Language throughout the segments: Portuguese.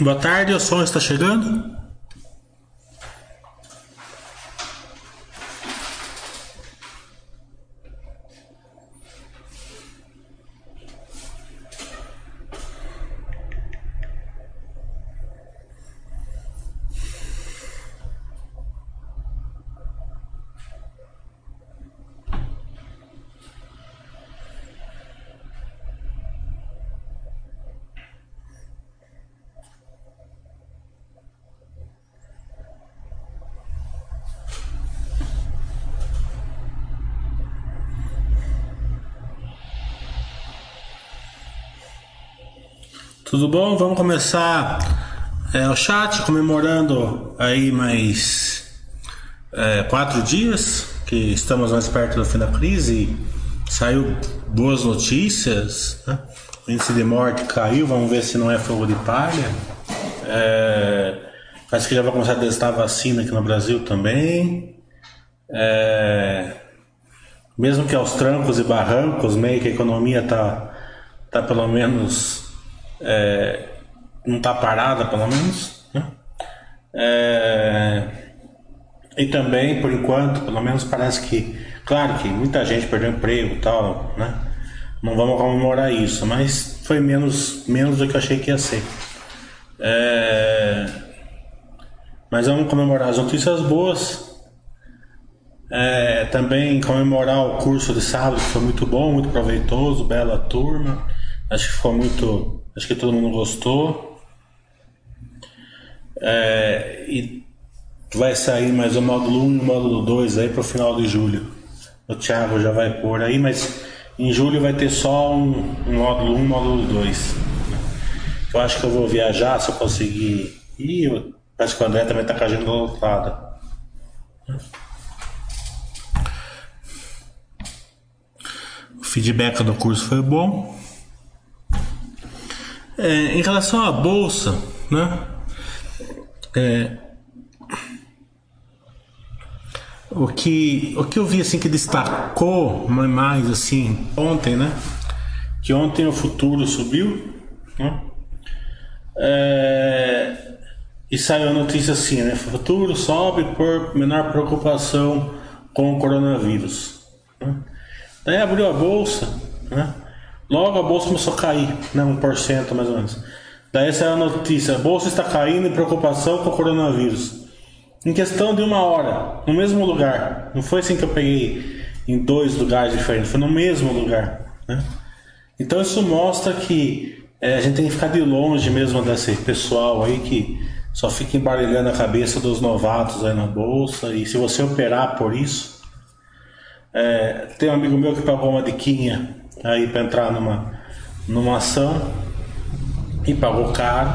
Boa tarde, o som está chegando? Tudo bom? Vamos começar é, o chat comemorando aí mais é, quatro dias que estamos mais perto do fim da crise. Saiu boas notícias, né? o índice de morte caiu, vamos ver se não é fogo de palha. É, parece que já vai começar a testar a vacina aqui no Brasil também. É, mesmo que aos trancos e barrancos, meio que a economia tá, tá pelo menos é, não está parada, pelo menos. Né? É, e também, por enquanto, pelo menos parece que, claro que muita gente perdeu emprego e tal, né? Não vamos comemorar isso, mas foi menos, menos do que eu achei que ia ser. É, mas vamos comemorar as notícias boas. É, também comemorar o curso de sábado, que foi muito bom, muito proveitoso, bela turma. Acho que ficou muito Acho que todo mundo gostou. É, e vai sair mais o módulo 1 e o módulo 2 aí para o final de julho. O Thiago já vai pôr aí, mas em julho vai ter só um, um módulo 1 e um módulo 2. Eu acho que eu vou viajar se eu conseguir ir. Eu, acho que o André também está com a agenda lotada. O feedback do curso foi bom. É, em relação à bolsa, né? É, o que o que eu vi assim que destacou mais assim ontem, né? Que ontem o futuro subiu, né? É, e saiu a notícia assim, né? Futuro sobe por menor preocupação com o coronavírus. Né? Daí abriu a bolsa, né? Logo a bolsa começou a cair, né, 1% mais ou menos. Daí é a notícia: a bolsa está caindo em preocupação com o coronavírus. Em questão de uma hora, no mesmo lugar. Não foi assim que eu peguei em dois lugares diferentes, foi no mesmo lugar. Né? Então isso mostra que é, a gente tem que ficar de longe mesmo desse pessoal aí que só fica embaralhando a cabeça dos novatos aí na bolsa. E se você operar por isso, é, tem um amigo meu que pagou uma diquinha aí para entrar numa, numa ação e pagou caro.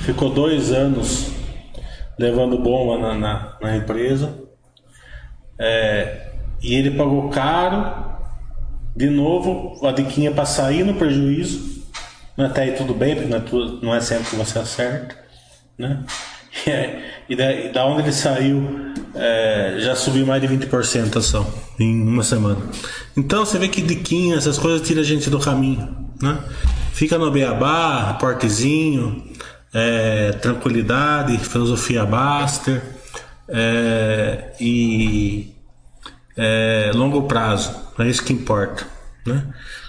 Ficou dois anos levando bomba na, na, na empresa. É, e ele pagou caro. De novo, a diquinha para sair no prejuízo. Até aí tudo bem, porque não é, tudo, não é sempre que você acerta. Né? É, e, da, e da onde ele saiu é, já subiu mais de 20% a ação em uma semana. Então você vê que diquinha, essas coisas tiram a gente do caminho. Né? Fica no beabá, portezinho, é, tranquilidade, filosofia Baster é, e é, longo prazo. É isso que importa. Né?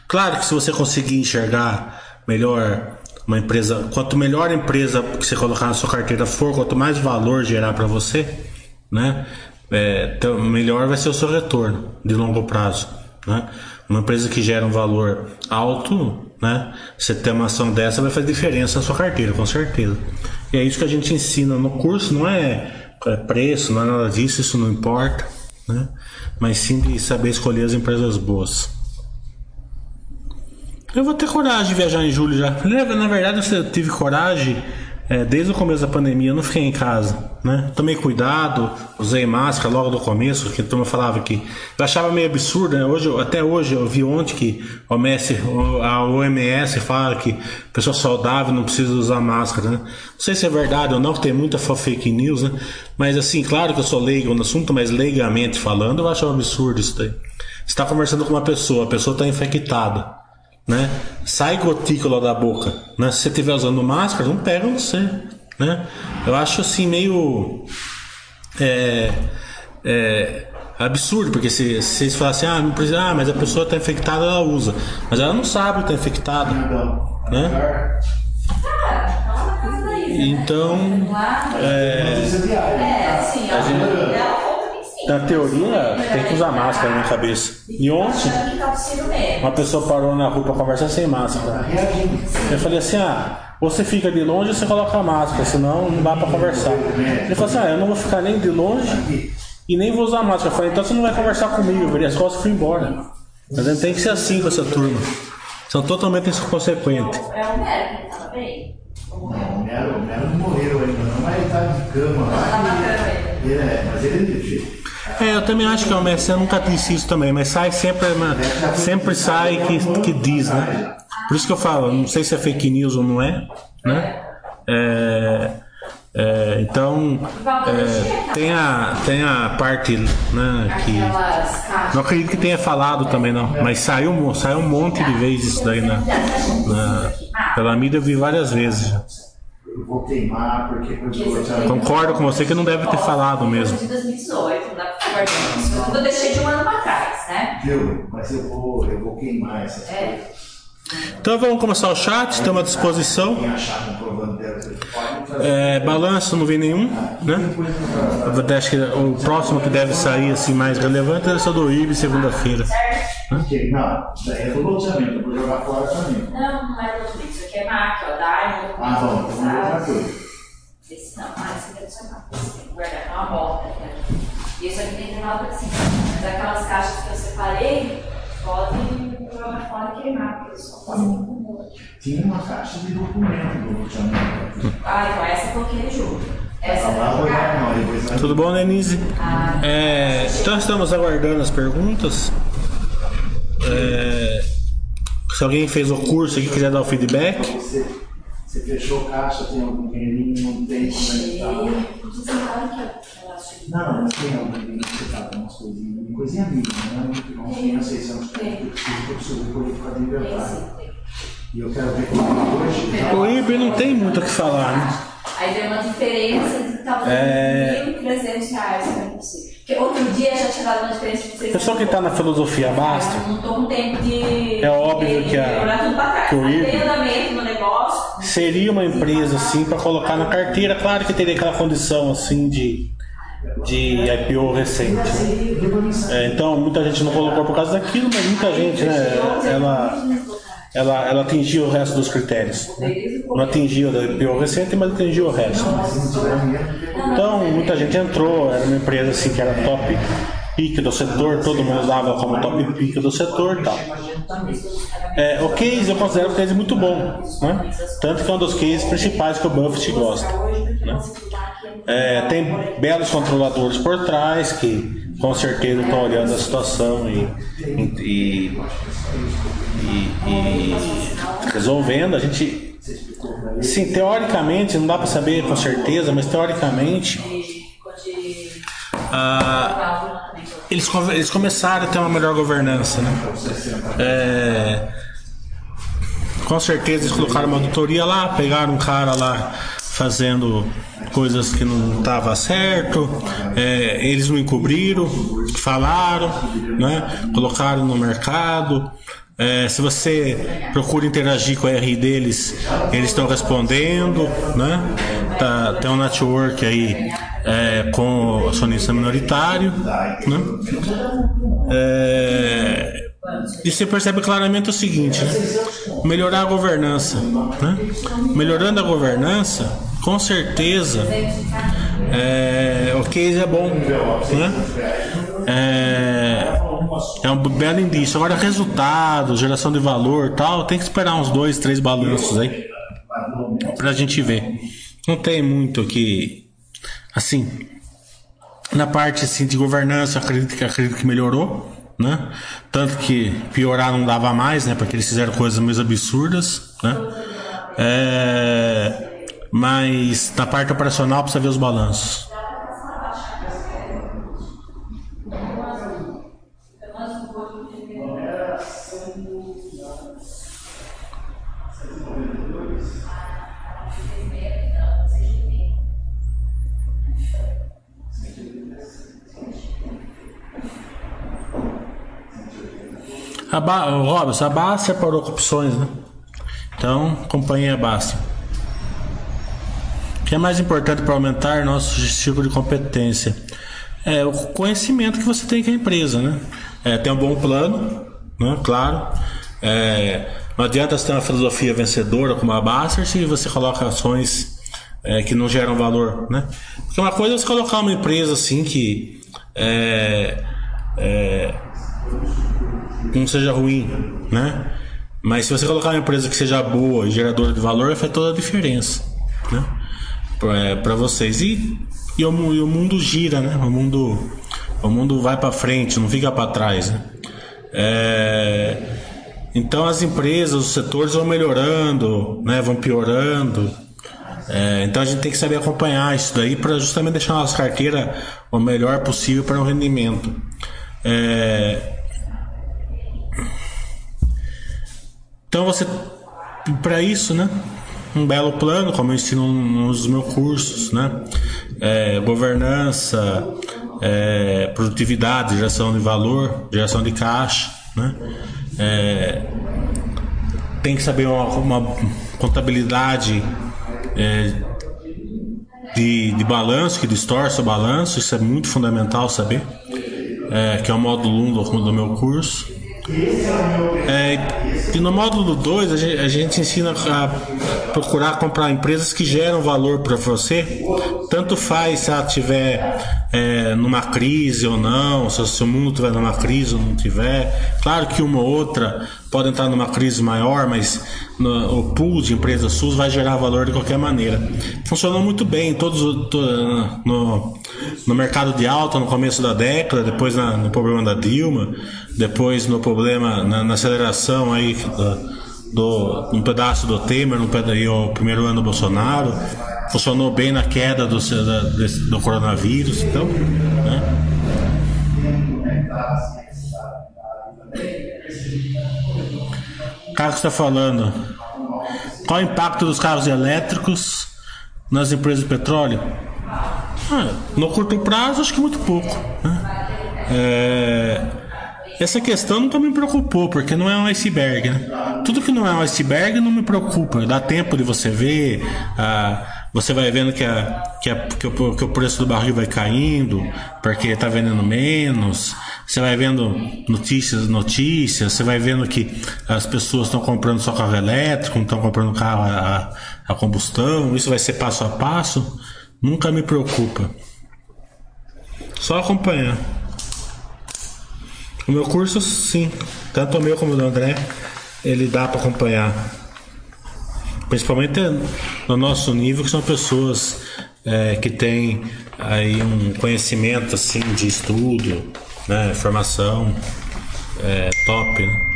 Claro que se você conseguir enxergar melhor uma empresa, quanto melhor a empresa que você colocar na sua carteira for, quanto mais valor gerar para você, né, é, então, melhor vai ser o seu retorno de longo prazo. Né? Uma empresa que gera um valor alto, né, você ter uma ação dessa vai fazer diferença na sua carteira, com certeza. E é isso que a gente ensina no curso, não é, é preço, não é nada disso, isso não importa, né? mas sim de saber escolher as empresas boas. Eu vou ter coragem de viajar em julho já. Na verdade, eu tive coragem é, desde o começo da pandemia. Eu não fiquei em casa, né? Tomei cuidado, usei máscara logo no começo, que a turma falava que eu achava meio absurdo. Né? Hoje, até hoje, eu vi ontem que a OMS, a OMS fala que pessoa saudável não precisa usar máscara, né? Não sei se é verdade ou não, que tem muita fake news, né? Mas assim, claro que eu sou leigo no assunto, mas leigamente falando, eu acho um absurdo isso daí. Você está conversando com uma pessoa, a pessoa está infectada. Né? Sai gotícula da boca, né? Se você estiver usando máscara, não pega você, né? Eu acho assim meio é, é, absurdo, porque se, se vocês falam assim, ah, não precisa, ah, mas a pessoa está infectada, ela usa, mas ela não sabe que está infectada, né? Então, é, É, sim, na teoria tem que usar máscara na cabeça. E ontem tá uma pessoa parou na rua para conversar sem máscara. Eu falei assim, ah, você fica de longe ou você coloca a máscara, senão não dá para conversar. Ele falou assim, ah, eu não vou ficar nem de longe e nem vou usar máscara. Eu falei, então você não vai conversar comigo, eu virei as costas e fui embora. Mas tem que ser assim com essa turma. São totalmente inconsequentes. É médico, tá bem? Não, o Nero, o Nero não morreu ainda, não, mas ele tá de cama Tá lá. bacana ele. e- É, mas ele. É, eu também acho que é o Messi, eu nunca disse isso também, mas sai sempre, na- sempre sai que, que diz, né? Por isso que eu falo, não sei se é fake news ou não é, né? É, é, então, é, tem, a, tem a parte, né, que... Não acredito que tenha falado também, não. Mas saiu, um- saiu um monte de vezes isso daí na, na- pela mídia, eu vi várias vezes. Eu vou queimar porque. Concordo com você que não deve ter falado mesmo. De 2018, não dá pra ficar guardando isso. Tudo eu deixei de um ano pra trás, né? Viu? Mas eu vou, eu vou queimar essas coisas. É. Então vamos começar o chat, estamos à disposição. Pode trazer. É, balanço não vi nenhum, né? Eu acho que o próximo que deve sair assim mais relevante é esse do IB segunda-feira. Não, daí é do loteamento, eu vou jogar fora também. Não, não é tudo isso. Aqui é MAC, ó, Diamond. Ah, bom, então vamos jogar sabe? tudo. Esse não, ah, esse deve ser MAC. Guardar, é uma bota. E esse aqui tem nada assim. Mas aquelas caixas que eu separei, podem jogar fora e queimar, porque eles só fazem com o Tinha uma caixa de documento do loteamento. Ah, então essa eu coloquei. Essa Essa lá eu vou vou dar não, depois nós Tudo bom, Denise? Ah, É, então estamos aguardando as perguntas. É, se alguém fez o curso aqui e quiser dar o feedback, Você, fechou caixa, tem algum dinheirinho, não tem como é que tá. Vocês que eu acho que Não, mas tem algum que você tá com umas coisinhas, coisinha mínima, não é muito não tem a 600 pontos, eu preciso que eu preciso poder ficar de tem verdade. tem. E eu quero ver como é hoje. já- o IB não tem muito o que falar, né? Aí deu uma diferença de talvez É. 1.300 reais pra você. Outro dia já tinha dado uma diferença de 600 Pessoal que está na filosofia basta, Eu não tô com tempo de. É óbvio que a- de que o tem andamento no negócio. seria uma empresa assim para colocar na carteira, claro que teria aquela condição assim de de IPO recente. né? É, então muita gente não colocou por causa daquilo, mas muita gente, né? Ela ela, ela atingiu o resto dos critérios. né? Não atingiu o da IPO recente, mas atingiu o resto. Então muita gente entrou, era uma empresa assim que era top pique do setor, todo mundo usava como top pique do setor e tal. É, o case eu considero um case muito bom, né? Tanto que é um dos cases principais que o Buffett gosta. Né? É, tem belos controladores por trás que com certeza estão olhando a situação e, e, e- e resolvendo. A gente, sim, teoricamente, não dá para saber com certeza, mas teoricamente ah, eles, eles começaram a ter uma melhor governança, né? É, com certeza eles colocaram uma auditoria lá, pegaram um cara lá fazendo coisas que não estava certo, é, eles não encobriram, falaram, né? Colocaram no mercado. É, se você procura interagir com a RI deles, eles estão respondendo, né? Tá, tem um network aí é, com o acionista minoritário, né? É, e você percebe claramente o seguinte, né? melhorar a governança, né? melhorando a governança, com certeza é, o case é bom, né? É, é um belo indício. Agora, resultado, geração de valor, tal, tem que esperar uns dois, três balanços aí pra gente ver. Não tem muito que, assim, na parte assim, de governança, acredito que, acredito que melhorou, né? Tanto que piorar não dava mais, né? Porque eles fizeram coisas meio absurdas, né? É, mas na parte operacional precisa ver os balanços. A ba... Robson, a Basta parou com opções, né? Então, acompanhe a Basta. O que é mais importante para aumentar nosso ciclo de competência? É o conhecimento que você tem com a empresa, né? É, ter um bom plano, né? Claro. É, não adianta você ter uma filosofia vencedora como a Baster se você coloca ações é, que não geram valor, né? Porque uma coisa é você colocar uma empresa assim que é, é, não seja ruim, né? Mas se você colocar uma empresa que seja boa e geradora de valor, faz toda a diferença, né? Para vocês e, e, o, e o mundo gira, né? O mundo o mundo vai para frente, não fica para trás, né? É, então as empresas, os setores vão melhorando, né? Vão piorando. É, então a gente tem que saber acompanhar isso daí para justamente deixar a nossa carteira o melhor possível para o rendimento. É, então você, para isso, né? Um belo plano, como eu ensino nos meus cursos, né? É, governança, é, produtividade, geração de valor, geração de caixa, né? É, tem que saber uma, uma contabilidade é, de, de balanço, que distorce o balanço, isso é muito fundamental saber, é, que é o módulo 1 do, do meu curso. É, e no módulo 2 a gente, a gente, ensina a procurar comprar empresas que geram valor para você. Tanto faz se ela estiver é, numa crise ou não, se, o mundo estiver numa crise ou não tiver. Claro que uma ou outra pode entrar numa crise maior, mas no, o pool de empresas SUS vai gerar valor de qualquer maneira. Funcionou muito bem todos no, no mercado de alta no começo da década, depois na, no problema da Dilma, depois no problema na, na aceleração aí do, do um pedaço do Temer, no e o primeiro ano do Bolsonaro. Funcionou bem na queda do, do, do coronavírus, então, né? Carlos está falando. Qual o impacto dos carros elétricos nas empresas de petróleo? Ah, no curto prazo, acho que muito pouco. Né? É, essa questão nunca me preocupou, porque não é um iceberg. Né? Tudo que não é um iceberg não me preocupa. Dá tempo de você ver. Ah, você vai vendo que, a, que, a, que, o, que o preço do barril vai caindo, porque está vendendo menos. Você vai vendo notícias, notícias. Você vai vendo que as pessoas estão comprando só carro elétrico, não estão comprando carro a, a combustão. Isso vai ser passo a passo. Nunca me preocupa. Só acompanhar. O meu curso, sim, tanto o meu como o do André, ele dá para acompanhar. Principalmente no nosso nível, que são pessoas é, que têm aí um conhecimento assim de estudo, né, formação é, top, né?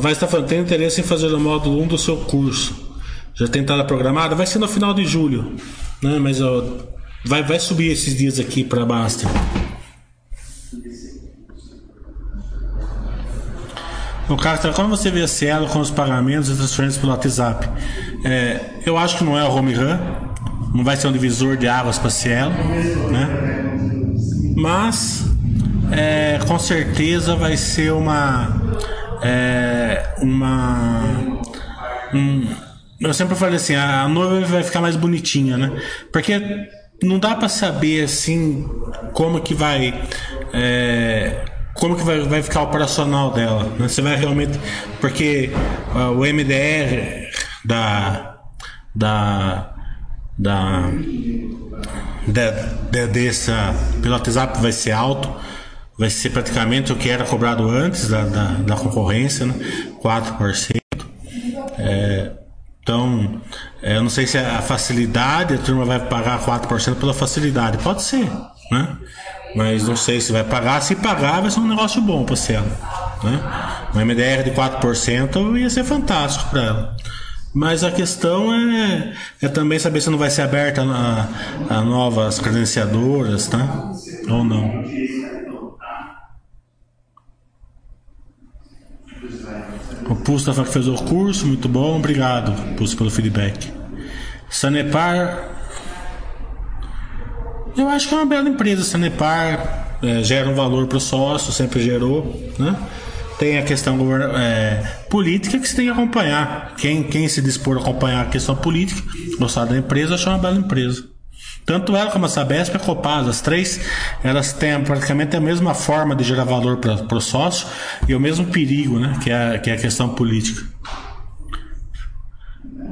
Vai estar falando, tem interesse em fazer o módulo 1 do seu curso. Já tem entrada programada? Vai ser no final de julho, né? Mas ó, Vai, vai subir esses dias aqui para Basta. No caso, como você vê a Cielo com os pagamentos e transferências pelo WhatsApp? É, eu acho que não é o home run, não vai ser um divisor de águas para Cielo, né? Mas é, com certeza vai ser uma é, uma um, eu sempre falei assim, a noiva vai ficar mais bonitinha, né? Porque não dá para saber assim como que vai é, como que vai, vai ficar operacional dela né? você vai realmente porque uh, o MDR da da da, da, da dessa pelo WhatsApp vai ser alto vai ser praticamente o que era cobrado antes da, da, da concorrência né? 4% é, então, é, eu não sei se a facilidade, a turma vai pagar 4% pela facilidade. Pode ser, né? Mas não sei se vai pagar. Se pagar, vai ser um negócio bom para você. Né? Uma MDR de 4% ia ser fantástico para ela. Mas a questão é, é também saber se não vai ser aberta a, a novas credenciadoras, tá? Ou não. O Pulso que fez o curso, muito bom, obrigado, Pulso, pelo feedback. Sanepar. Eu acho que é uma bela empresa. Sanepar é, gera um valor para o sócio, sempre gerou, né? Tem a questão é, política que você tem que acompanhar. Quem, quem se dispor a acompanhar a questão política, gostar da empresa, achar uma bela empresa. Tanto ela como a Sabesp e a Copasa, as três, elas têm praticamente a mesma forma de gerar valor para o sócio e o mesmo perigo, né? Que é, que é a questão política.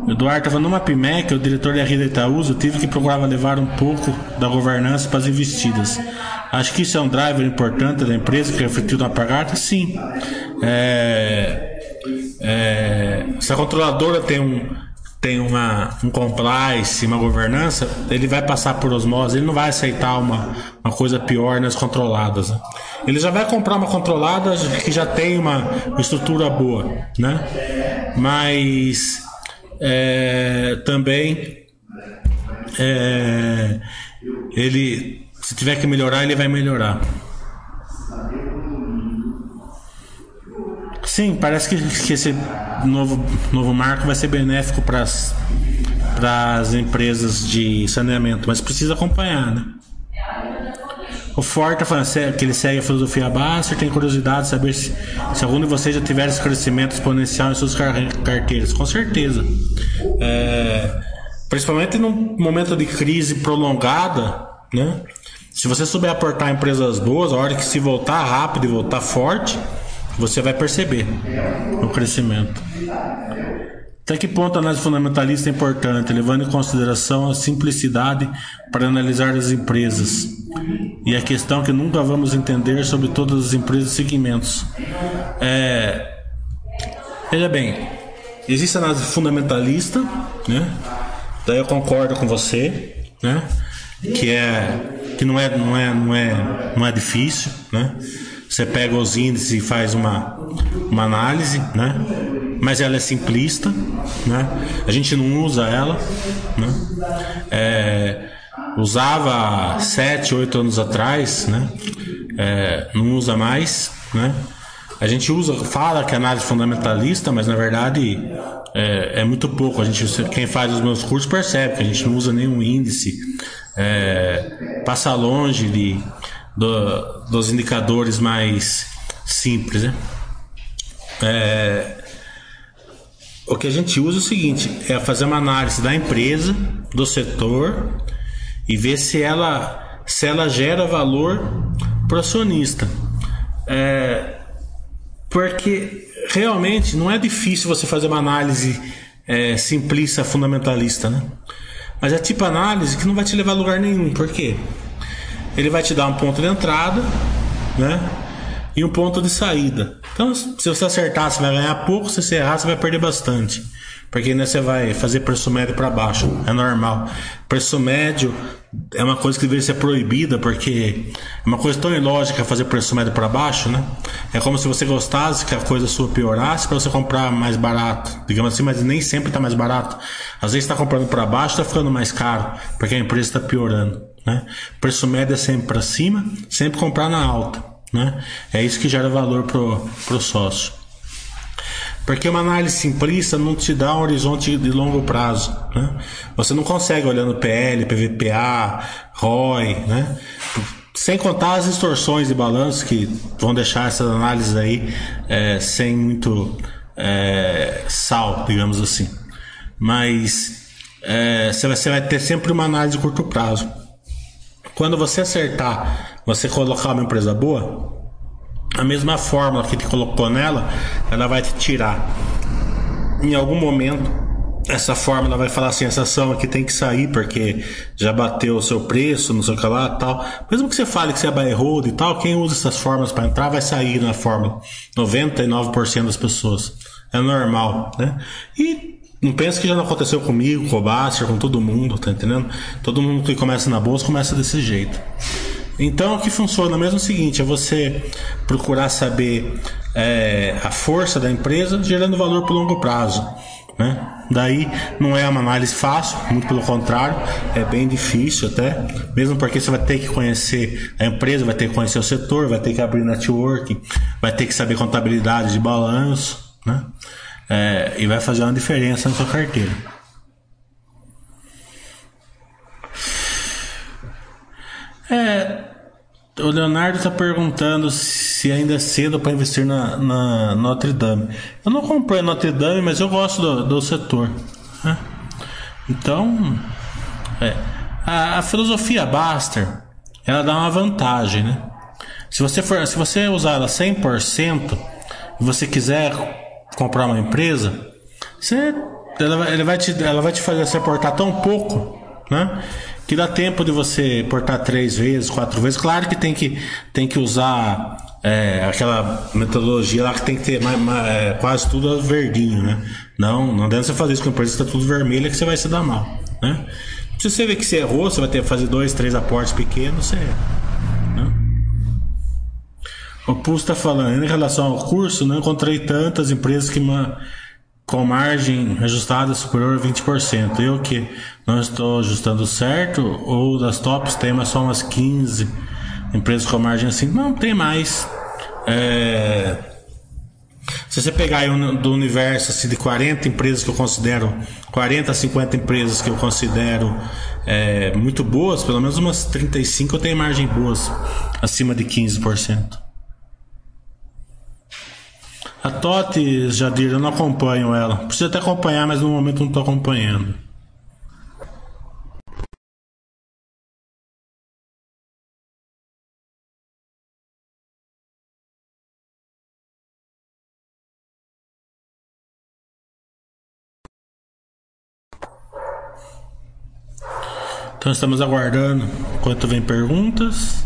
Eduardo estava numa PIMEC, o diretor da Rida Itaúsa tive que procurar levar um pouco da governança para as investidas. Acho que isso é um driver importante da empresa que refletiu na pagata? Sim. É, é, se a controladora tem um, tem uma, um compliance, uma governança, ele vai passar por osmose, ele não vai aceitar uma, uma coisa pior nas controladas. Né? Ele já vai comprar uma controlada que já tem uma, estrutura boa, né? Mas é, também é, ele se tiver que melhorar ele vai melhorar sim parece que, que esse novo, novo marco vai ser benéfico para as empresas de saneamento mas precisa acompanhar né o Ford tá falando que ele segue a filosofia Baster, tem curiosidade de saber se, se algum de vocês já tiver esse crescimento exponencial em suas carteiras. Com certeza. É, principalmente num momento de crise prolongada, né? Se você souber aportar empresas boas, a hora que se voltar rápido e voltar forte, você vai perceber o crescimento. Até que ponto a análise fundamentalista é importante, levando em consideração a simplicidade para analisar as empresas e a questão que nunca vamos entender sobre todas as empresas e segmentos. É, veja bem, existe a análise fundamentalista, né? Daí eu concordo com você, né? Que é que não é não é não é não é difícil, né? Você pega os índices e faz uma uma análise, né? mas ela é simplista, né? A gente não usa ela, né? É, usava sete, oito anos atrás, né? É, não usa mais, né? A gente usa, fala que é análise fundamentalista, mas na verdade é, é, muito pouco. A gente, quem faz os meus cursos percebe que a gente não usa nenhum índice, é, passa longe de, do, dos indicadores mais simples, né? É, o que a gente usa é o seguinte: é fazer uma análise da empresa, do setor e ver se ela, se ela gera valor para o acionista. É, porque realmente não é difícil você fazer uma análise é, simplista, fundamentalista, né? Mas é tipo análise que não vai te levar a lugar nenhum. Por quê? Ele vai te dar um ponto de entrada, né? e um ponto de saída. Então, se você acertar, você vai ganhar pouco, se você errar, você vai perder bastante. Porque né, você vai fazer preço médio para baixo, é normal. Preço médio é uma coisa que deveria ser proibida, porque é uma coisa tão ilógica fazer preço médio para baixo, né? É como se você gostasse que a coisa sua piorasse para você comprar mais barato, digamos assim, mas nem sempre está mais barato. Às vezes está comprando para baixo, está ficando mais caro, porque a empresa está piorando, né? Preço médio é sempre para cima, sempre comprar na alta. Né? É isso que gera valor pro, pro sócio. Porque uma análise simplista não te dá um horizonte de longo prazo. Né? Você não consegue olhando PL, PVPA, ROI, né? sem contar as distorções de balanço que vão deixar essas análises aí é, sem muito é, sal, digamos assim. Mas é, você vai ter sempre uma análise de curto prazo. Quando você acertar você colocar uma empresa boa, a mesma fórmula que te colocou nela, ela vai te tirar. Em algum momento, essa fórmula vai falar assim: essa ação aqui tem que sair porque já bateu o seu preço, não sei o que lá tal. Mesmo que você fale que você é buy hold e tal, quem usa essas fórmulas para entrar vai sair na fórmula. 99% das pessoas. É normal, né? E não pensa que já não aconteceu comigo, com o Baster, com todo mundo, tá entendendo? Todo mundo que começa na bolsa começa desse jeito. Então, o que funciona mesmo é o seguinte: é você procurar saber é, a força da empresa gerando valor por longo prazo. Né? Daí não é uma análise fácil, muito pelo contrário, é bem difícil até, mesmo porque você vai ter que conhecer a empresa, vai ter que conhecer o setor, vai ter que abrir networking, vai ter que saber contabilidade de balanço, né? É, e vai fazer uma diferença na sua carteira. É, o Leonardo está perguntando se ainda é cedo para investir na, na, Notre Dame. Eu não comprei Notre Dame, mas eu gosto do, do setor. Né? Então, é, a, a, filosofia Baster, ela dá uma vantagem, né? Se você for, se você usar ela 100% e você quiser comprar uma empresa, você, ela, ela, vai te, ela vai te fazer se aportar tão pouco, né? Que dá tempo de você portar três vezes, quatro vezes. Claro que tem que, tem que usar é, aquela metodologia lá que tem que ter mais, mais, é, quase tudo verdinho, né? Não, não deve você fazer isso com a empresa está tudo vermelho que você vai se dar mal, né? Se você ver que você errou, você vai ter que fazer dois, três aportes pequenos, você. Né? O Pulso está falando, em relação ao curso, não encontrei tantas empresas que. Com margem ajustada superior a 20%. Eu que não estou ajustando certo, ou das tops tem mas só umas 15 empresas com margem assim. Não, tem mais. É... Se você pegar aí do universo assim, de 40 empresas que eu considero, 40 a 50 empresas que eu considero é, muito boas, pelo menos umas 35 eu tenho margem boas, acima de 15%. A Totti, Jadir, eu não acompanho ela. Preciso até acompanhar, mas no momento não estou acompanhando. Então estamos aguardando enquanto vem perguntas.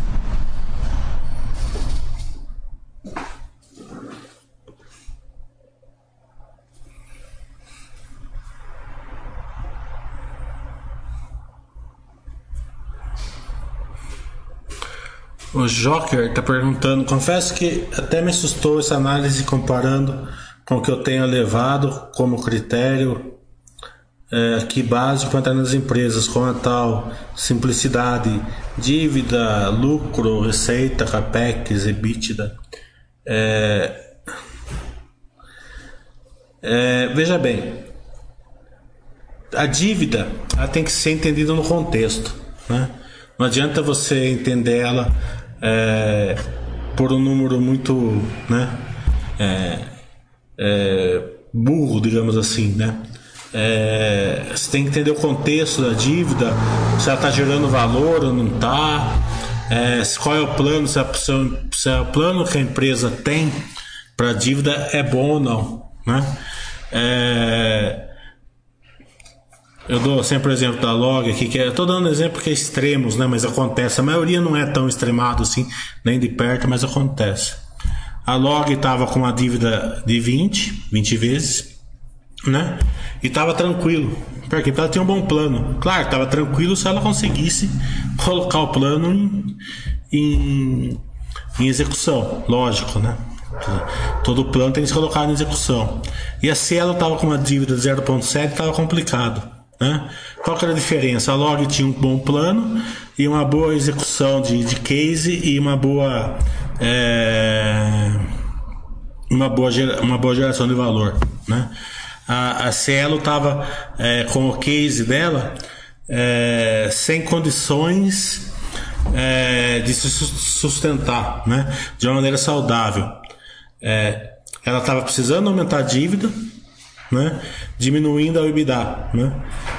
O Joker está perguntando: confesso que até me assustou essa análise comparando com o que eu tenho levado como critério é, aqui básico para entrar nas empresas, com a tal simplicidade, dívida, lucro, receita, capex, EBITDA. É, é, veja bem, a dívida ela tem que ser entendida no contexto. Né? Não adianta você entender ela é, por um número muito né, é, é, burro, digamos assim. Né? É, você tem que entender o contexto da dívida, se ela está gerando valor ou não está, é, qual é o plano, se, a, se é o plano que a empresa tem para a dívida é bom ou não. Né? É, eu dou sempre o exemplo da log aqui, que é, tô dando exemplo que é extremos, né? Mas acontece. A maioria não é tão extremado assim, nem de perto, mas acontece. A log estava com uma dívida de 20, 20 vezes, né? E estava tranquilo. Porque ela tinha um bom plano. Claro, estava tranquilo se ela conseguisse colocar o plano em, em, em execução, lógico, né? Todo plano tem que ser colocado em execução. E a Cielo estava com uma dívida de 0,7 estava complicado. Né? Qual que era a diferença? A log tinha um bom plano e uma boa execução de, de case e uma boa é, uma, boa gera, uma boa geração de valor. Né? A, a Cielo estava é, com o case dela é, sem condições é, de se sustentar né? de uma maneira saudável. É, ela estava precisando aumentar a dívida né? diminuindo a EBITDA. Né?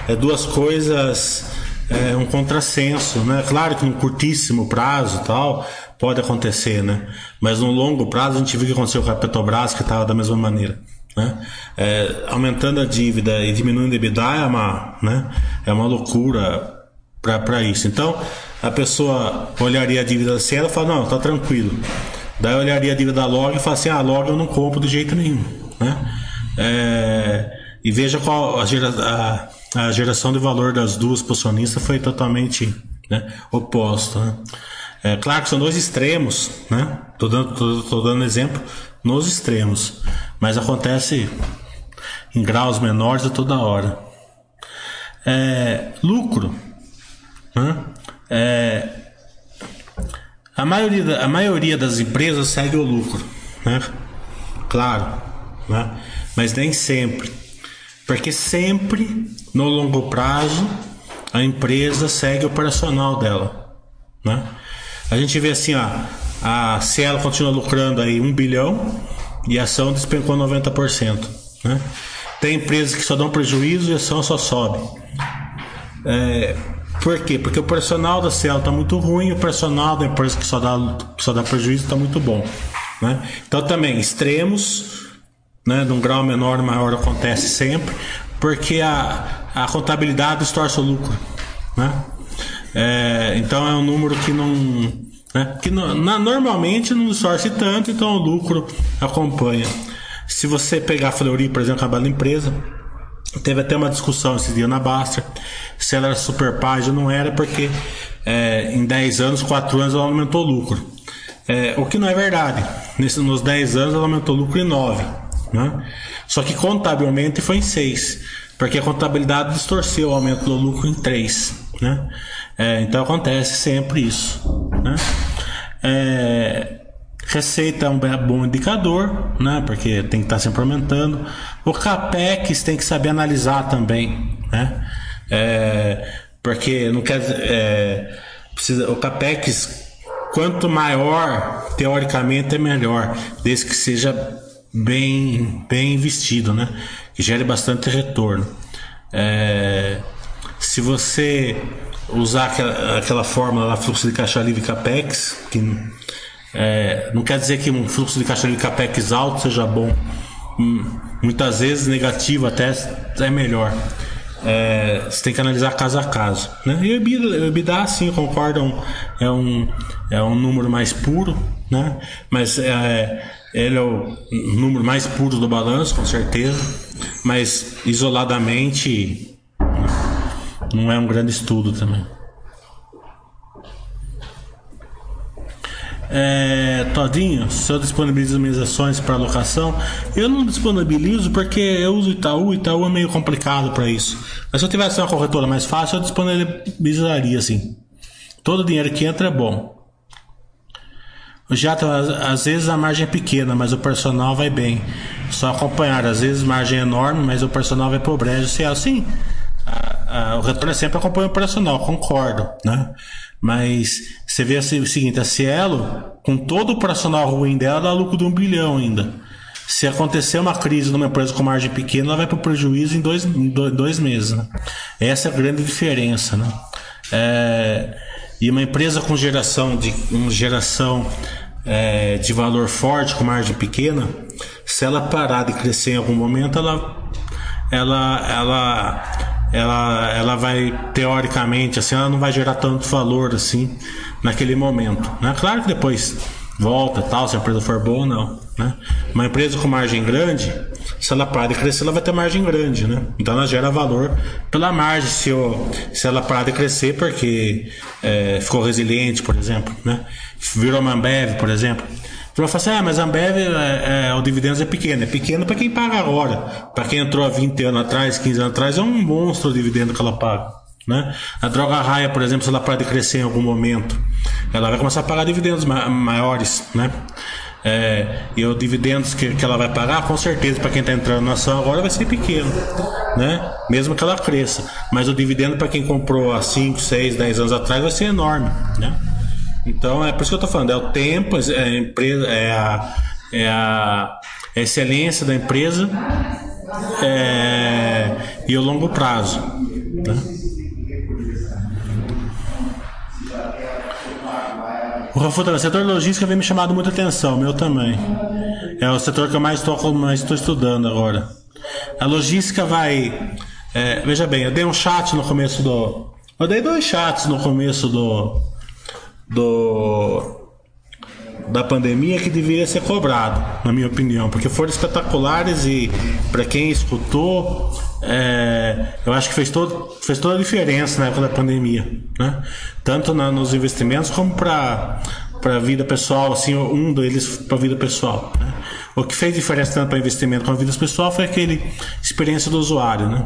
É duas coisas, é um contrassenso. Né? Claro que no curtíssimo prazo tal pode acontecer, né? mas no longo prazo a gente viu o que aconteceu com a Petrobras, que estava da mesma maneira. Né? É, aumentando a dívida e diminuindo a EBITDA é uma, né? é uma loucura para isso. Então a pessoa olharia a dívida da Cielo e fala: Não, tá tranquilo. Daí olharia a dívida da Log e fala assim: Ah, Log eu não compro de jeito nenhum. É, e veja qual a, gera, a, a, geração de valor das duas posicionistas foi totalmente né, oposta. Né? É, claro que são dois extremos, né? Tô dando, tô, tô dando exemplo nos extremos, mas acontece em graus menores a toda hora. É, lucro, né? É, a maioria, a maioria das empresas segue o lucro, né? Claro, né? Mas nem sempre. Porque sempre, no longo prazo, a empresa segue o operacional dela. Né? A gente vê assim, ó, a Cielo continua lucrando aí 1 bilhão e a ação despencou 90%. Né? Tem empresas que só dão prejuízo e a ação só sobe. É, por quê? Porque o personal da Cielo está muito ruim o personal da empresa que só dá, só dá prejuízo está muito bom. Né? Então também extremos, né, de um grau menor ou maior acontece sempre, porque a, a contabilidade distorce o lucro. Né? É, então é um número que não. Né, que no, na, normalmente não distorce tanto, então o lucro acompanha. Se você pegar a Fleury, por exemplo, a empresa, teve até uma discussão esse dia na Basta se ela era super página ou não era, porque é, em 10 anos, 4 anos ela aumentou o lucro. É, o que não é verdade. Nesse, nos 10 anos ela aumentou o lucro em 9. Né? Só que contabilmente foi em 6. Porque a contabilidade distorceu o aumento do lucro em 3. Né? É, então acontece sempre isso. Né? É, receita é um bom indicador, né? porque tem que estar sempre aumentando. O CAPEX tem que saber analisar também. Né? É, porque não quer. É, precisa, o CAPEX quanto maior, teoricamente, é melhor, desde que seja bem, bem investido, né? Que gere bastante retorno. É, se você usar aquela, aquela fórmula lá, fluxo de caixa livre capex, que é, não quer dizer que um fluxo de caixa livre capex alto seja bom. Hum, muitas vezes negativo até é melhor. É, você tem que analisar caso a caso. Né? E o EBITDA, EBITDA sim, concordo, é um, é um número mais puro, né? mas é, ele é o número mais puro do balanço, com certeza, mas isoladamente não é um grande estudo também. É, Todinho, se eu disponibilizo minhas ações para alocação, eu não disponibilizo porque eu uso Itaú, Itaú é meio complicado para isso. Mas se eu tivesse uma corretora mais fácil, eu disponibilizaria assim. Todo dinheiro que entra é bom. O jato, às vezes a margem é pequena, mas o personal vai bem. Só acompanhar, às vezes margem é enorme, mas o personal vai pro brejo. Se é assim, a, a, o retorno é sempre acompanha o personal, concordo, né? Mas você vê assim, o seguinte, a Cielo, com todo o profissional ruim dela, dá lucro de um bilhão ainda. Se acontecer uma crise numa empresa com margem pequena, ela vai para o prejuízo em dois, dois meses. Né? Essa é a grande diferença. Né? É, e uma empresa com geração de, uma geração é, de valor forte, com margem pequena, se ela parar de crescer em algum momento, ela, ela, ela ela, ela vai, teoricamente, assim, ela não vai gerar tanto valor assim naquele momento. Né? Claro que depois volta tal, se a empresa for boa ou não. Né? Uma empresa com margem grande, se ela parar de crescer, ela vai ter margem grande. Né? Então ela gera valor pela margem, se, eu, se ela parar de crescer porque é, ficou resiliente, por exemplo. Né? Virou uma Ambev, por exemplo. Você vai falar assim, ah, mas a Ambev, é, é, o dividendo é pequeno. É pequeno para quem paga agora. Para quem entrou há 20 anos atrás, 15 anos atrás, é um monstro o dividendo que ela paga. Né? A droga raia, por exemplo, se ela parar de crescer em algum momento, ela vai começar a pagar dividendos ma maiores. Né? É, e os dividendos que, que ela vai pagar, com certeza, para quem está entrando na ação agora, vai ser pequeno, né? mesmo que ela cresça. Mas o dividendo para quem comprou há 5, 6, 10 anos atrás vai ser enorme. Né? Então é por isso que eu estou falando, é o tempo, é a empresa, é a, é a excelência da empresa é, e o longo prazo. Né? O Rafuta, o setor logística vem me chamado muita atenção, meu também. É o setor que eu mais estou mais estudando agora. A logística vai. É, veja bem, eu dei um chat no começo do. Eu dei dois chats no começo do, do da pandemia que deveria ser cobrado, na minha opinião, porque foram espetaculares e para quem escutou, é, eu acho que fez, todo, fez toda a diferença na época da pandemia, né? Tanto na, nos investimentos como para para a vida pessoal, assim, um deles para a vida pessoal. Né? O que fez diferença tanto para investimento como para a vida pessoal foi aquele experiência do usuário, né?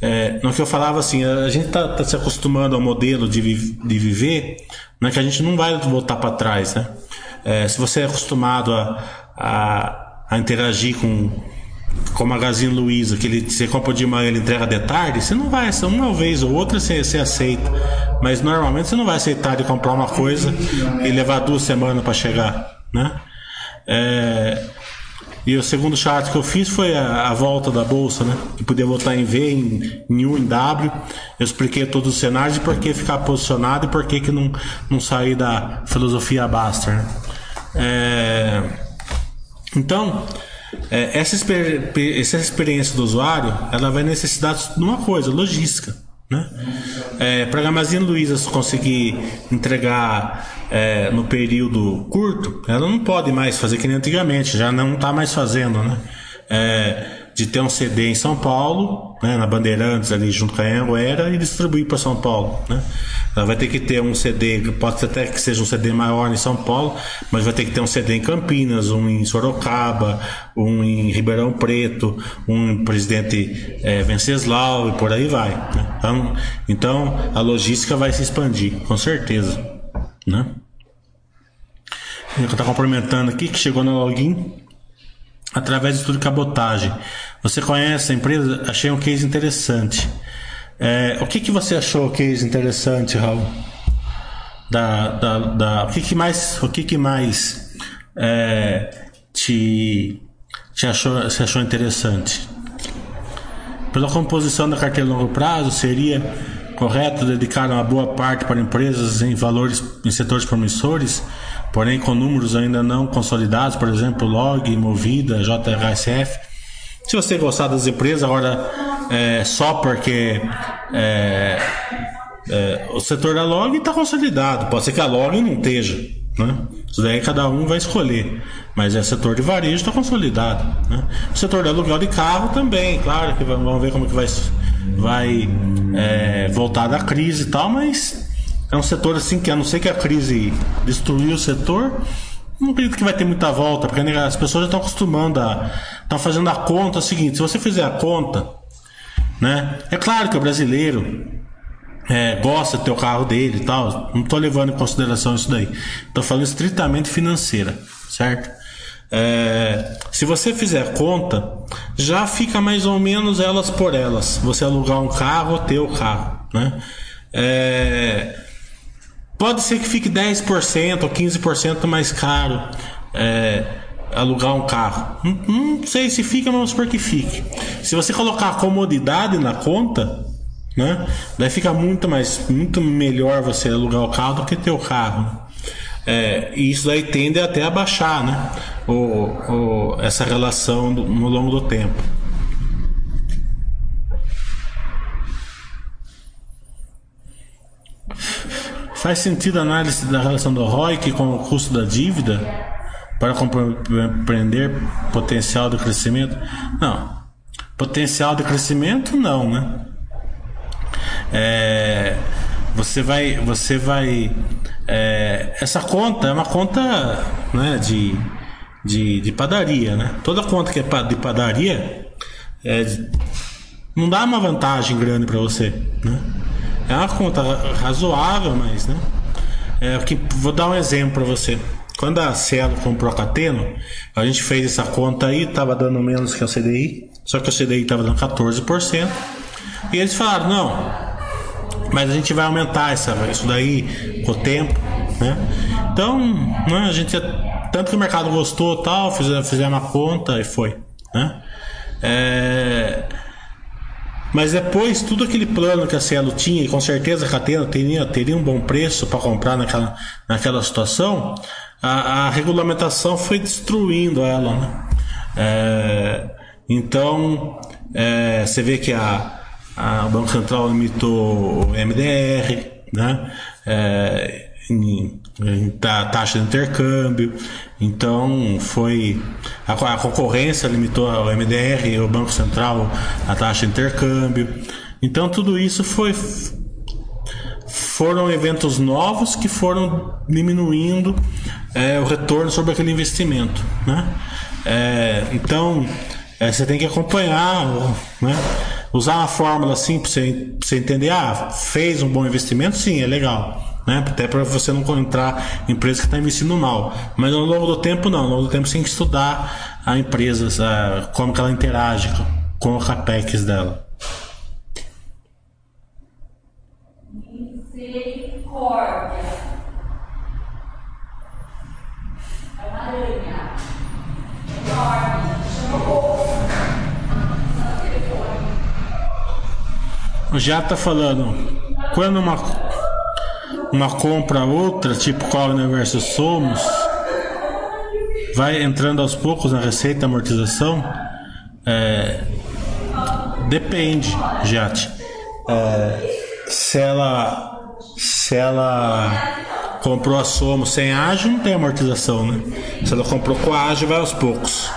É, no que eu falava assim, a gente está tá se acostumando ao modelo de, vi de viver, né, que a gente não vai voltar para trás, né? É, se você é acostumado a, a, a interagir com, com o Magazine Luiza, que ele, você compra de manhã ele entrega de tarde, você não vai, uma vez ou outra você, você aceita. Mas normalmente você não vai aceitar de comprar uma coisa e levar duas semanas para chegar, né? É, e o segundo chart que eu fiz foi a, a, volta da bolsa, né? Que podia voltar em V, em, em U, em W. Eu expliquei todos os cenários e por que ficar posicionado e por que, que não, não sair da filosofia Baster. Né? É, então, é, essa, exper essa experiência do usuário, ela vai necessitar de uma coisa, logística. Né? É, para a Magazine Luiza conseguir entregar é, no período curto, ela não pode mais fazer que nem antigamente, já não está mais fazendo, né? É, de ter um CD em São Paulo, né, na Bandeirantes ali junto com a Anguera e distribuir para São Paulo, né? Ela vai ter que ter um CD, pode ser até que seja um CD maior em São Paulo, mas vai ter que ter um CD em Campinas, um em Sorocaba, um em Ribeirão Preto, um em Presidente é, Venceslau e por aí vai. Né? Então, então a logística vai se expandir, com certeza. Né? Eu estou complementando aqui que chegou no login através do estudo de cabotagem. Você conhece a empresa? Achei um case interessante. É, o que, que você achou case interessante, Raul? Da, da, da, o que, que mais, o que, que mais é, te, te achou, você achou interessante? Pela composição da carteira a longo prazo, seria correto dedicar uma boa parte para empresas em valores em setores promissores, porém com números ainda não consolidados, por exemplo, Log, Movida, JRSF. Se você gostar das empresas, agora é, só porque é, é, o setor da log está consolidado. Pode ser que a log não esteja. Né? Isso daí cada um vai escolher. Mas é setor de varejo está consolidado. Né? O setor de aluguel de carro também, claro que vamos ver como que vai, vai é, voltar da crise e tal, mas é um setor assim que a não ser que a crise destruiu o setor, não acredito que vai ter muita volta, porque né, as pessoas já estão acostumando a. estão fazendo a conta é o seguinte, se você fizer a conta, né? É claro que o brasileiro é, gosta de ter o carro dele e tal. Não estou levando em consideração isso daí. Estou falando estritamente financeira, certo? É, se você fizer conta, já fica mais ou menos elas por elas. Você alugar um carro ou ter o carro, né? É, pode ser que fique 10% ou 15% mais caro. É, alugar um carro. Não, não sei se fica, mas vamos supor que fique. Se você colocar a comodidade na conta, né? Daí fica muito mais, muito melhor você alugar o carro do que ter o carro. É, e isso daí tende até a baixar, né? O, o, essa relação do, no longo do tempo. Faz sentido a análise da relação do ROIC com o custo da dívida? para compreender potencial de crescimento? Não. Potencial de crescimento, não, né? É, você vai, você vai, é, essa conta é uma conta, né, de, de, de padaria, né? Toda conta que é de padaria é, não dá uma vantagem grande para você, né? É uma conta razoável, mas, né? É, que, vou dar um exemplo para você. Quando a Cielo comprou a Cateno, a gente fez essa conta aí, tava dando menos que o CDI, só que o CDI tava dando 14%. E eles falaram, não, mas a gente vai aumentar essa, isso daí com o tempo, né? Então, né, a gente tanto que o mercado gostou tal, fizemos, fizemos uma conta e foi, né? É, mas depois, tudo aquele plano que a Cielo tinha, e com certeza a Catena teria, teria um bom preço para comprar naquela, naquela situação, a, a regulamentação foi destruindo ela. Né? É, então, é, você vê que a, a, Banco Central limitou o MDR, né? É, em, em taxa de intercâmbio. Então foi a, a, concorrência limitou o MDR o Banco Central a taxa de intercâmbio. Então tudo isso foi foram eventos novos que foram diminuindo é, o retorno sobre aquele investimento. Né? É, então, é, você tem que acompanhar, né? usar uma fórmula assim para você, você entender: ah, fez um bom investimento? Sim, é legal. Né? Até para você não em empresa que está investindo mal. Mas ao longo do tempo não, ao longo do tempo você tem que estudar a empresa, como que ela interage com, com o capex dela. Misericórdia. É uma aranha. Enorme. Chama o Já tá falando, quando uma uma compra outra, tipo Cogna versus Somos, vai entrando aos poucos na receita amortização? É, depende, Jate. É, se ela se ela comprou a Somos sem ágio, não tem amortização, né? Se ela comprou com ágio, vai aos poucos.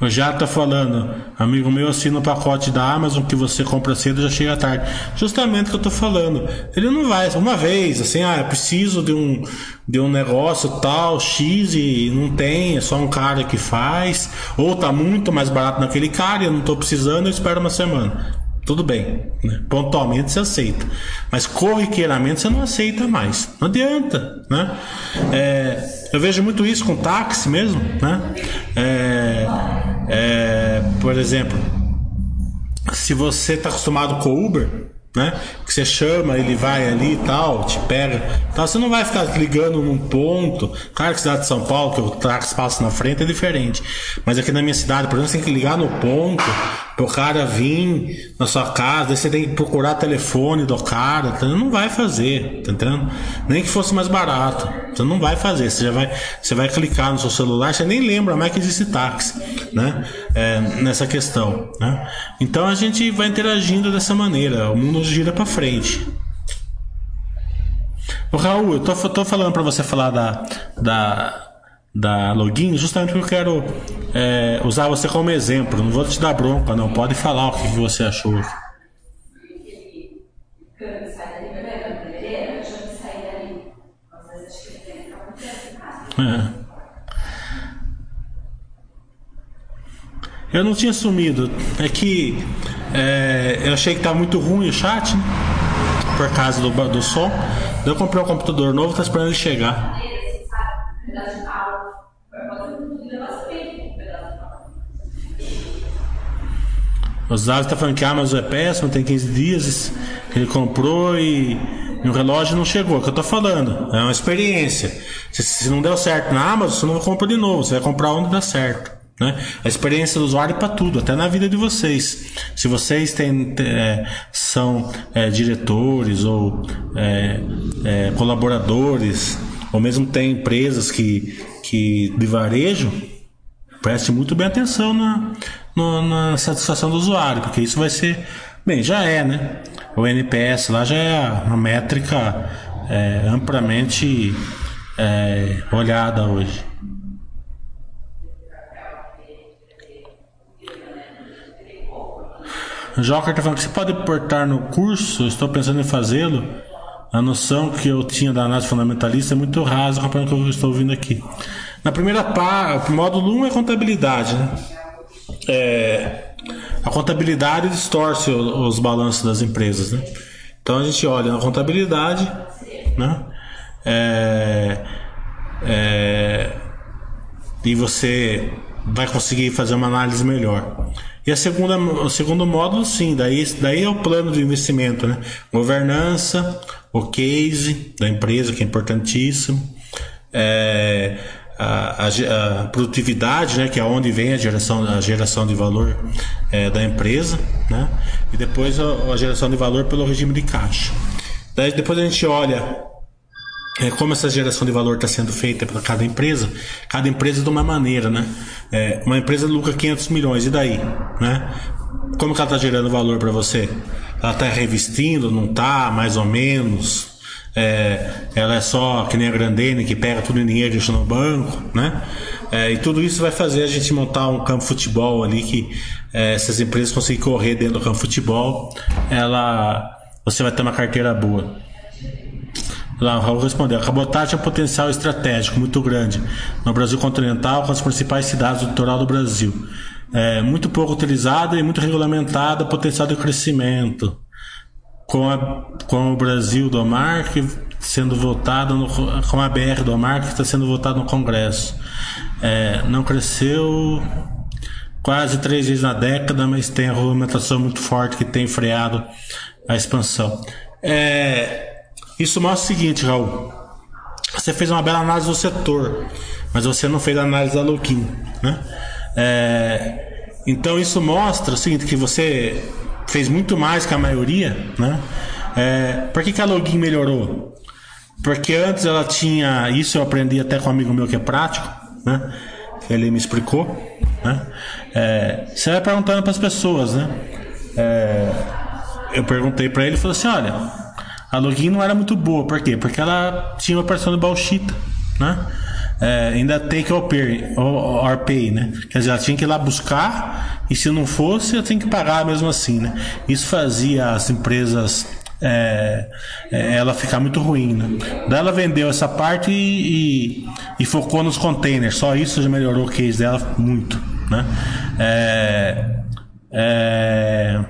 O Já tá falando, amigo meu assina o pacote da Amazon que você compra cedo já chega tarde. Justamente o que eu tô falando. Ele não vai, uma vez, assim, ah, eu preciso de um, de um negócio tal, X e não tem, é só um cara que faz. Ou tá muito mais barato naquele cara e eu não tô precisando, eu espero uma semana. Tudo bem, né? pontualmente você aceita, mas corriqueiramente você não aceita mais. Não adianta, né? É, eu vejo muito isso com táxi mesmo, né? É, é, por exemplo, se você está acostumado com Uber, né? Que você chama, ele vai ali e tal, te pega. Então você não vai ficar ligando num ponto. Claro que cidade de São Paulo, que o táxi passa na frente, é diferente. Mas aqui na minha cidade, por exemplo, você tem que ligar no ponto pro cara vir na sua casa, aí você tem que procurar telefone do cara, tá? não vai fazer, tá entendendo? Nem que fosse mais barato, você não vai fazer, você já vai, você vai clicar no seu celular, você nem lembra mais que existe táxi, né? É, nessa questão, né? Então a gente vai interagindo dessa maneira, o mundo gira para frente. O Raul, eu tô, tô falando para você falar da, da da login, justamente porque eu quero é, usar você como exemplo. Não vou te dar bronca, não. Pode falar o que você achou. É. Eu não tinha sumido. É que é, eu achei que tá muito ruim o chat, né? Por causa do, do som. Eu comprei um computador novo, tá esperando ele chegar. O Zago está falando que a Amazon é péssimo, tem 15 dias que ele comprou e, e o relógio não chegou. É o que eu estou falando. É uma experiência. Se, se, não deu certo na Amazon, você não compra de novo. Você vai comprar onde dá certo. Né? A experiência do usuário é para tudo, até na vida de vocês. Se vocês têm, é, são é, diretores ou é, é colaboradores, ou mesmo tem empresas que, que de varejo, preste muito bem atenção na, no, na satisfação do usuário, porque isso vai ser. Bem, já é, né? O NPS lá já é uma métrica é, amplamente é, olhada hoje. Joker está falando que você pode portar no curso, estou pensando em fazê-lo. A noção que eu tinha da análise fundamentalista é muito rasa comparado com o que eu estou ouvindo aqui. Na primeira parte, módulo 1 é contabilidade, né? é, a contabilidade distorce os balanços das empresas, né? Então a gente olha na contabilidade, né? É, é, e você vai conseguir fazer uma análise melhor. E a segunda, o segundo módulo, sim, daí, daí é o plano de investimento, né? Governança, o case da empresa, que é importantíssimo. É, a, a, a, produtividade, né, que é onde vem a geração, a geração de valor é, da empresa, né, e depois a, a, geração de valor pelo regime de caixa. Daí depois a gente olha é, como essa geração de valor está sendo feita para cada empresa, cada empresa de uma maneira, né? É, uma empresa lucra 500 milhões, e daí? Né? Como que ela está gerando valor para você? Ela está revestindo, não está, mais ou menos? é, ela é só que nem a Grandene, que pega tudo em dinheiro e deixa no banco, né? É, e tudo isso vai fazer a gente montar um campo futebol ali que é, se as empresas conseguirem correr dentro do campo futebol, ela, você vai ter uma carteira boa. Lá, o Raul respondeu: a cabotagem é um potencial estratégico muito grande no Brasil continental, com as principais cidades do litoral do Brasil. É muito pouco utilizada e muito regulamentada, potencial de crescimento. Com, a, com o Brasil do Mar que sendo votado no, com a BR do Mar que está sendo votado no Congresso. É, não cresceu quase três vezes na década, mas tem a regulamentação muito forte que tem freado a expansão. É, isso mostra o seguinte, Raul. Você fez uma bela análise do setor, mas você não fez a análise da Login, né? É, então isso mostra o seguinte, que você fez muito mais que a maioria, né? É, por que, que a Login melhorou? Porque antes ela tinha, isso eu aprendi até com um amigo meu que é prático, né? Ele me explicou, né? É, você vai perguntando para as pessoas, né? É, eu perguntei para ele e falou assim, olha, a login não era muito boa, por quê? Porque ela tinha uma operação de bauxita, né? É, ainda take or pay, or, pay, né? Quer dizer, ela tinha que ir lá buscar e se não fosse, ela tinha que pagar mesmo assim, né? Isso fazia as empresas é, é, ela ficar muito ruim, né? Daí ela vendeu essa parte e, e, e, focou nos containers. Só isso já melhorou o case dela muito, né? É, é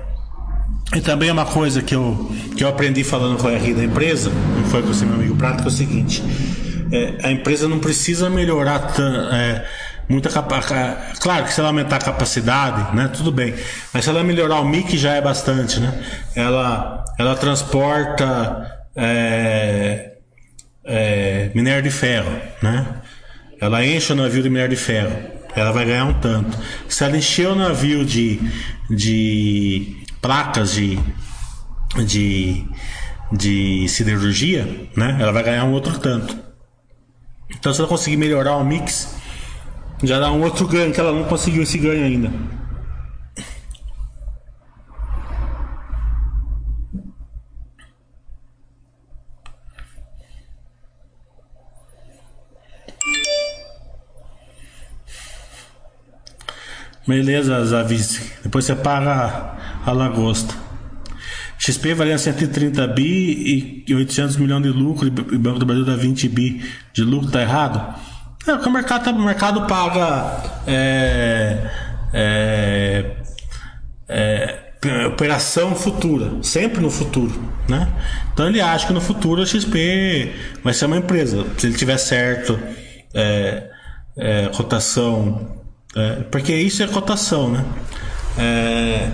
e também uma coisa que eu, que eu aprendi falando com a RI da empresa, não foi com esse meu amigo Prato, que é o seguinte: é, a empresa não precisa melhorar é, muita capacidade. Claro que se ela aumentar a capacidade, né, tudo bem. Mas se ela melhorar o MIC já é bastante, né? Ela, ela transporta é, é, minério de ferro, né? Ela enche o navio de minério de ferro. Ela vai ganhar um tanto. Se ela encher o navio de, de placas de, de, de siderurgia, né? Ela vai ganhar um outro tanto. Então se ela conseguir melhorar o mix, já dá um outro ganho que ela não conseguiu esse ganho ainda. Beleza, Zavice. Depois você paga a lagosta. XP valia 130 bi e 800 milhões de lucro e o Banco do Brasil dá 20 bi de lucro, tá errado? É, o mercado, tá, o mercado paga é, é, é, operação futura, sempre no futuro, né? Então ele acha que no futuro a XP vai ser uma empresa, se ele tiver certo é, é, cotação, é, porque isso é cotação, né? É,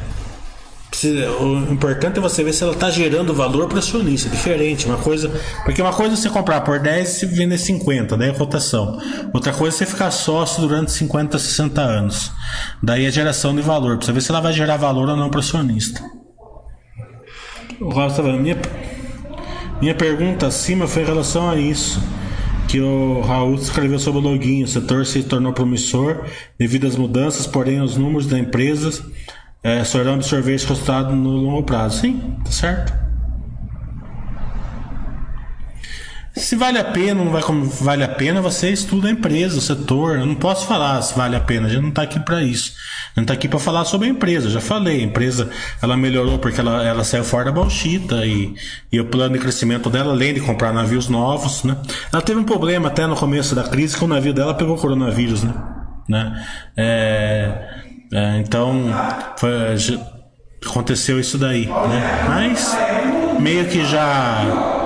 o importante é você ver se ela está gerando valor para o acionista. Diferente, uma coisa. Porque uma coisa é você comprar por 10 e vender 50, daí é cotação. Outra coisa é você ficar sócio durante 50, 60 anos. Daí é geração de valor, para você ver se ela vai gerar valor ou não para o acionista. O Raul tá minha, minha pergunta acima foi em relação a isso. Que o Raul escreveu sobre o login. O setor se tornou promissor devido às mudanças, porém os números da empresa é, absorver esse resultado no longo prazo. Sim, tá certo. Se vale a pena ou não vai vale a pena, você estuda a empresa, o setor. Eu não posso falar se vale a pena, a gente não está aqui para isso. A gente está aqui para falar sobre a empresa. Eu já falei, a empresa ela melhorou porque ela, ela saiu fora da bauxita e, e o plano de crescimento dela, além de comprar navios novos, né? Ela teve um problema até no começo da crise que o navio dela pegou coronavírus, né? né? É, é, então, foi, aconteceu isso daí, né? Mas meio que já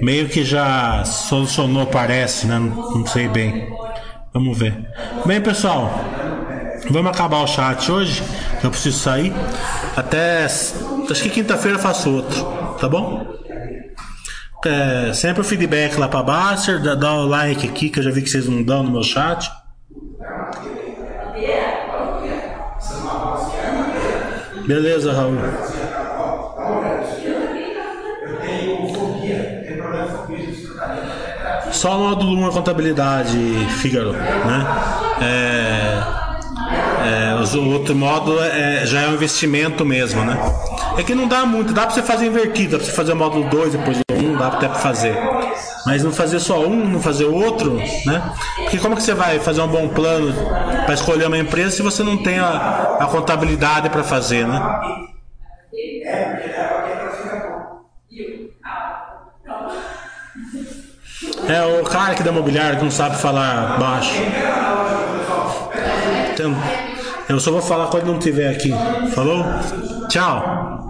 meio que já solucionou, parece, né? Não, sei bem. Vamos ver. Bem, pessoal, vamos acabar o chat hoje. Eu preciso sair. Até acho que quinta-feira faço outro, tá bom? É, sempre o feedback lá para Baster, dá, dá o like aqui que eu já vi que vocês não dão no meu chat. Beleza, Raul. Só o módulo 1 é contabilidade, Fígaro, né? É, é, o outro módulo é, já é um investimento mesmo, né? É que não dá muito, dá pra você fazer invertido, dá pra você fazer o módulo 2 depois do 1, dá até pra fazer. Mas não fazer só um, não fazer outro, né? Porque como que você vai fazer um bom plano para escolher uma empresa se você não tem a, a contabilidade para fazer, né? É o cara que da imobiliária que não sabe falar baixo. Então, eu só vou falar quando não tiver aqui. Falou? Tchau.